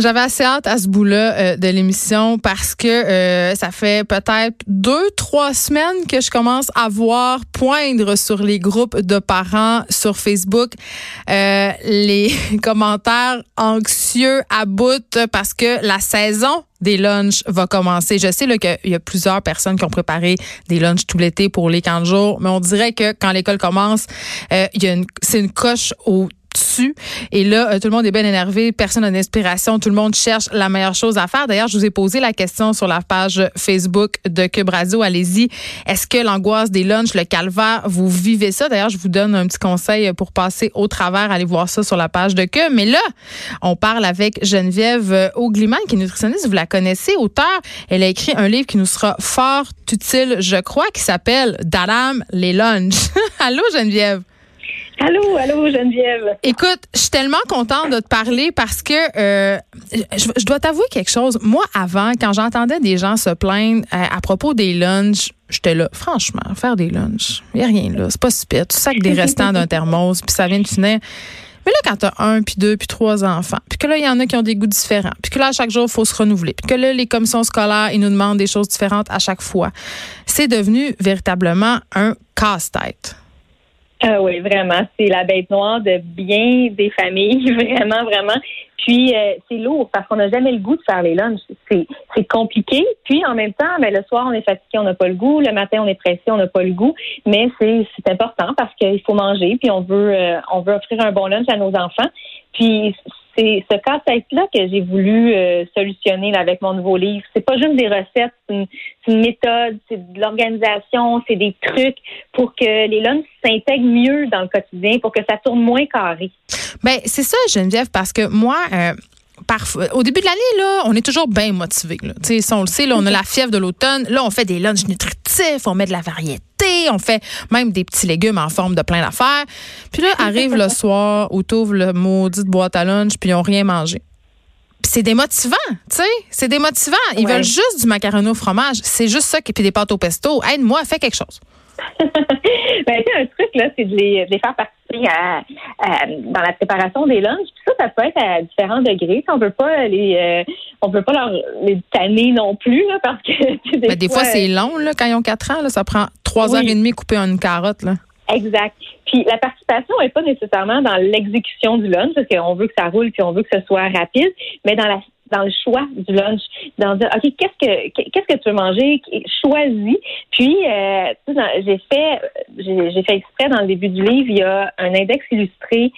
J'avais assez hâte à ce bout-là euh, de l'émission parce que euh, ça fait peut-être deux, trois semaines que je commence à voir poindre sur les groupes de parents sur Facebook euh, les commentaires anxieux à bout parce que la saison des lunchs va commencer. Je sais qu'il y a plusieurs personnes qui ont préparé des lunchs tout l'été pour les 15 jours, mais on dirait que quand l'école commence, une, c'est une coche au dessus. Et là, euh, tout le monde est bien énervé, personne n'a d'inspiration, tout le monde cherche la meilleure chose à faire. D'ailleurs, je vous ai posé la question sur la page Facebook de Cube. Allez-y. Est-ce que l'angoisse des lunchs, le calvaire, vous vivez ça? D'ailleurs, je vous donne un petit conseil pour passer au travers. Allez voir ça sur la page de Cube. Mais là, on parle avec Geneviève Augliman, qui est nutritionniste. Vous la connaissez, auteur. Elle a écrit un livre qui nous sera fort utile, je crois, qui s'appelle Dadam les lunchs. Allô, Geneviève? Allô, allô, Geneviève. Écoute, je suis tellement contente de te parler parce que euh, je, dois t'avouer quelque chose. Moi, avant, quand j'entendais des gens se plaindre euh, à, propos des lunchs, j'étais là, franchement, faire des lunchs, il n'y a rien là. C'est pas super. Tu sacs des restants d'un thermos, puis ça vient de finir. Mais là, quand tu as un, puis deux, puis trois enfants, puis que là, il y en a qui ont des goûts différents, puis que là, à chaque jour, il faut se renouveler, puis que là, les commissions scolaires, ils nous demandent des choses différentes à chaque fois, c'est devenu véritablement un casse-tête. Ah oui, vraiment. C'est la bête noire de bien des familles, vraiment, vraiment. Puis euh, c'est lourd parce qu'on n'a jamais le goût de faire les lunchs. C'est, c'est compliqué. Puis en même temps, ben, le soir, on est fatigué, on n'a pas le goût. Le matin, on est pressé, on n'a pas le goût. Mais c'est, c'est important parce qu'il faut manger, puis on veut euh, on veut offrir un bon lunch à nos enfants. Puis c'est ce casse-tête-là que j'ai voulu euh, solutionner avec mon nouveau livre. C'est pas juste des recettes, c'est une, méthode, c'est de l'organisation, c'est des trucs pour que les lunchs s'intègrent mieux dans le quotidien, pour que ça tourne moins carré. Ben c'est ça, Geneviève, parce que moi. Euh, parfois, au début de l'année, là, on est toujours bien motivé. Si on le sait, là, on a la fièvre de l'automne. Là, on fait des lunchs nutritifs, on met de la variété on fait même des petits légumes en forme de plein d'affaires. Puis là, arrive le soir où tu ouvres le maudit boîte à lunch, puis ils n'ont rien mangé. c'est démotivant, tu sais. C'est démotivant. Ils veulent juste du macaroni au fromage. C'est juste ça, puis des pâtes au pesto. Aide-moi, fais quelque chose. Ben, un truc, là, c'est de les, faire participer à, dans la préparation des lunchs. Puis ça, ça peut être à différents degrés. On peut pas les, euh, on peut pas leur les tanner non plus, là, parce que des, ben, des fois, c'est long, là, quand ils ont quatre ans. Là, ça prend trois heures et demie couper une carotte, là. Exact. Puis la participation n'est pas nécessairement dans l'exécution du lunch, parce qu'on veut que ça roule puis on veut que ce soit rapide, mais dans la dans le choix du lunch, dans dire ok qu'est-ce que qu'est-ce que tu veux manger, choisis. Puis euh, j'ai fait j'ai fait exprès dans le début du livre, il y a un index illustré.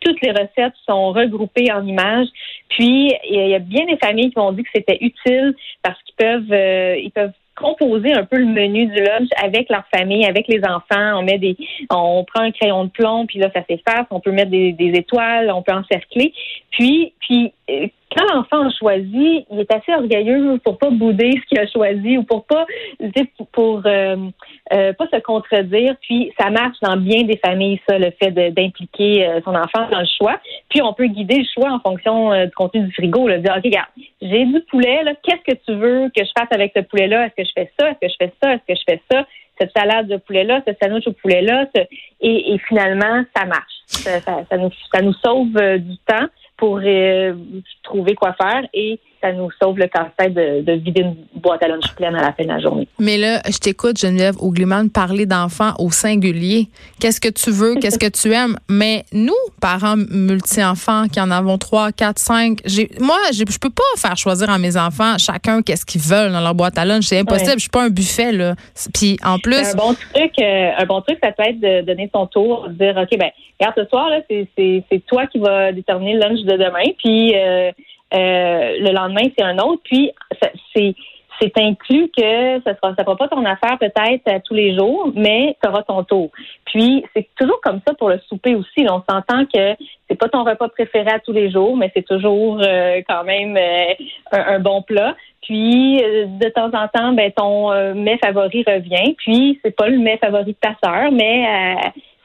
Toutes les recettes sont regroupées en images. Puis il y a bien des familles qui m'ont dit que c'était utile parce qu'ils peuvent euh, ils peuvent composer un peu le menu du lunch avec leur famille, avec les enfants. On met des, on prend un crayon de plomb, puis là ça s'efface. On peut mettre des, des étoiles, on peut encercler. Puis, puis euh, quand l'enfant a choisi, il est assez orgueilleux pour pas bouder ce qu'il a choisi ou pour pas pour euh, euh, pas se contredire. Puis ça marche dans bien des familles, ça, le fait d'impliquer euh, son enfant dans le choix. Puis on peut guider le choix en fonction du contenu du frigo. Là, dire ok, regarde, j'ai du poulet. Qu'est-ce que tu veux que je fasse avec ce poulet-là? Est-ce que je fais ça? Est-ce que je fais ça? Est-ce que je fais ça? Cette salade de poulet-là, ce sandwich au poulet-là, et, et, finalement, ça marche. Ça, ça, nous, ça nous sauve du temps pour trouver quoi faire. Et ça nous sauve le casse-tête de, vider une boîte à lunch pleine à la fin de la journée. Mais là, je t'écoute, Geneviève Augliman, parler d'enfants au singulier. Qu'est-ce que tu veux? Qu'est-ce que tu aimes? Mais nous, parents multi-enfants qui en avons trois, quatre, cinq, moi, je peux pas faire choisir à mes enfants chacun qu'est-ce qu'ils veulent dans leur boîte à lunch. C'est impossible. Je suis pas un buffet, là. Puis, en plus. Un bon truc, euh, un bon truc, ça peut être de donner ton tour, de dire, OK, ben, regarde, ce soir, là, c'est toi qui vas déterminer le lunch de demain. Puis, euh, le lendemain, c'est un autre. Puis, c'est c'est inclus que ça sera ça sera pas ton affaire peut-être tous les jours, mais tu auras ton tour. Puis c'est toujours comme ça pour le souper aussi. on s'entend que c'est pas ton repas préféré à tous les jours, mais c'est toujours euh, quand même euh, un, bon plat. Puis de temps en temps, ben ton mets favori revient. Puis c'est pas le mets favori de ta sœur, mais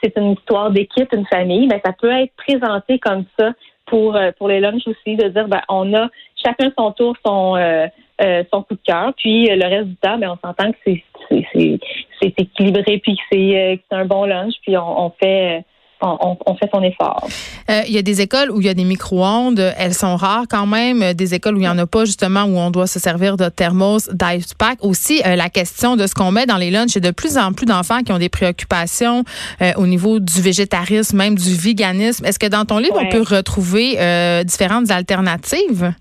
c'est une histoire d'équipe, une famille. Ben ça peut être présenté comme ça pour euh, pour les lunchs aussi, de dire ben on a chacun son tour son euh, euh, son coup de cœur, puis le reste du temps, ben on s'entend que c'est équilibré puis que c'est un bon lunch, puis on, fait on, fait son effort. Euh, il y a des écoles où il y a des micro-ondes. Elles sont rares quand même. Des écoles où il n'y en a pas, justement, où on doit se servir de thermos, d'ice pack. Aussi, euh, la question de ce qu'on met dans les lunchs. Il y a de plus en plus d'enfants qui ont des préoccupations euh, au niveau du végétarisme, même du véganisme. Est-ce que dans ton livre, on peut retrouver différentes alternatives?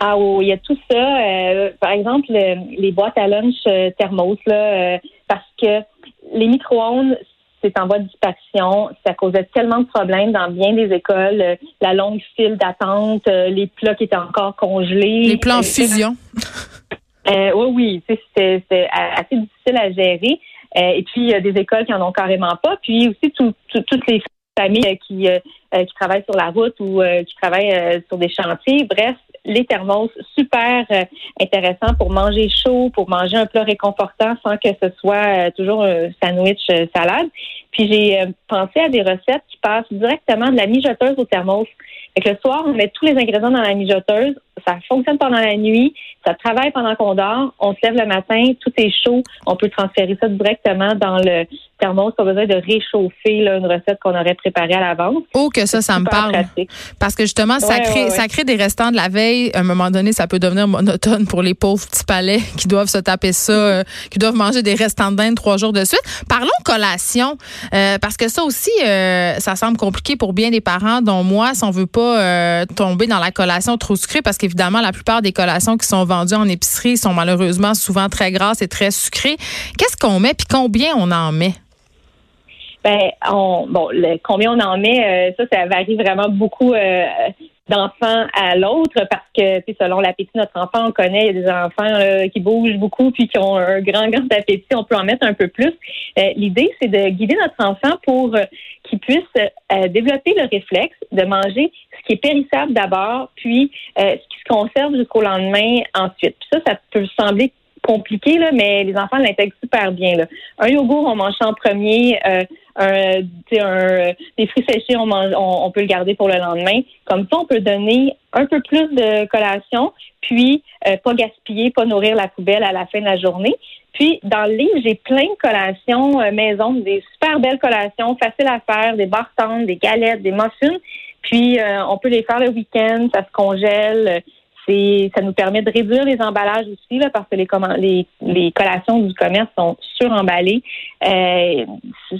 Ah oui, il y a tout ça. par exemple, les boîtes à lunch thermos, là, parce que les micro-ondes, c'est en voie de disparition. Ça causait tellement de problèmes dans bien des écoles. Euh, la longue file d'attente, euh, les plats qui étaient encore congelés. Les plans en fusion. Euh, oui, oui, c'est assez difficile à gérer. et puis, il y a des écoles qui en ont carrément pas. Puis aussi, toutes les familles qui, qui travaillent sur la route ou qui travaillent sur des chantiers. Bref, les thermos, super euh, intéressant pour manger chaud, pour manger un plat réconfortant sans que ce soit euh, toujours un sandwich euh, salade. Puis j'ai pensé à des recettes qui passent directement de la mijoteuse au thermos. Fait que le soir, on met tous les ingrédients dans la mijoteuse, ça fonctionne pendant la nuit, ça travaille pendant qu'on dort, on se lève le matin, tout est chaud, on peut transférer ça directement dans le thermos, pas besoin de réchauffer là, une recette qu'on aurait préparée à l'avance. Oh que ça, ça me parle. Parce que justement, ça, crée, ça crée des restants de la veille. À un moment donné, ça peut devenir monotone pour les pauvres petits palais qui doivent se taper ça, euh, qui doivent manger des restants de dinde trois jours de suite. Parlons collation, euh, parce que ça aussi, euh, ça semble compliqué pour bien des parents, dont moi, si on veut pas tomber dans la collation trop sucrée, parce qu'évidemment, la plupart des collations qui sont vendues en épicerie sont malheureusement souvent très grasses et très sucrées. Qu'est-ce qu'on met puis combien on en met? Ben, on, bon, le, combien on en met, euh, ça, ça varie vraiment beaucoup euh, d'enfant à l'autre parce que, selon l'appétit de notre enfant, on connaît, il y a des enfants qui bougent beaucoup puis qui ont un grand, grand appétit, on peut en mettre un peu plus. Euh, l'idée, c'est de guider notre enfant pour qu'il puisse développer le réflexe de manger ce qui est périssable d'abord, puis ce qui se conserve jusqu'au lendemain ensuite. Puis ça, ça peut sembler compliqué, là, mais les enfants l'intègrent super bien. Là. Un yogourt, on mange en premier. Euh, un, un, des fruits séchés, on, mange, on, peut le garder pour le lendemain. Comme ça, on peut donner un peu plus de collation, puis euh, pas gaspiller, pas nourrir la poubelle à la fin de la journée. Puis, dans le livre, j'ai plein de collations euh, maison, des super belles collations, faciles à faire, des barres des galettes, des muffins. Puis, on peut les faire le week-end, ça se congèle ça nous permet de réduire les emballages aussi, là, parce que les, les, les collations du commerce sont suremballées. Euh,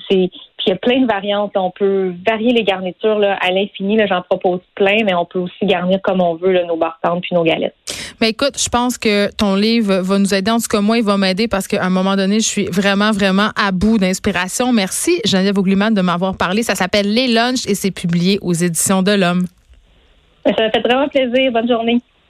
c'est, puis il y a plein de variantes. On peut varier les garnitures là, à l'infini. J'en propose plein, mais on peut aussi garnir comme on veut là, nos bartendes puis nos galettes. Mais écoute, je pense que ton livre va nous aider. En tout cas, moi, il va m'aider parce qu'à un moment donné, je suis vraiment, vraiment à bout d'inspiration. Merci, Geneviève Augliman, de m'avoir parlé. Ça s'appelle Les Lunchs et c'est publié aux éditions de l'Homme. Ça m'a fait vraiment plaisir. Bonne journée.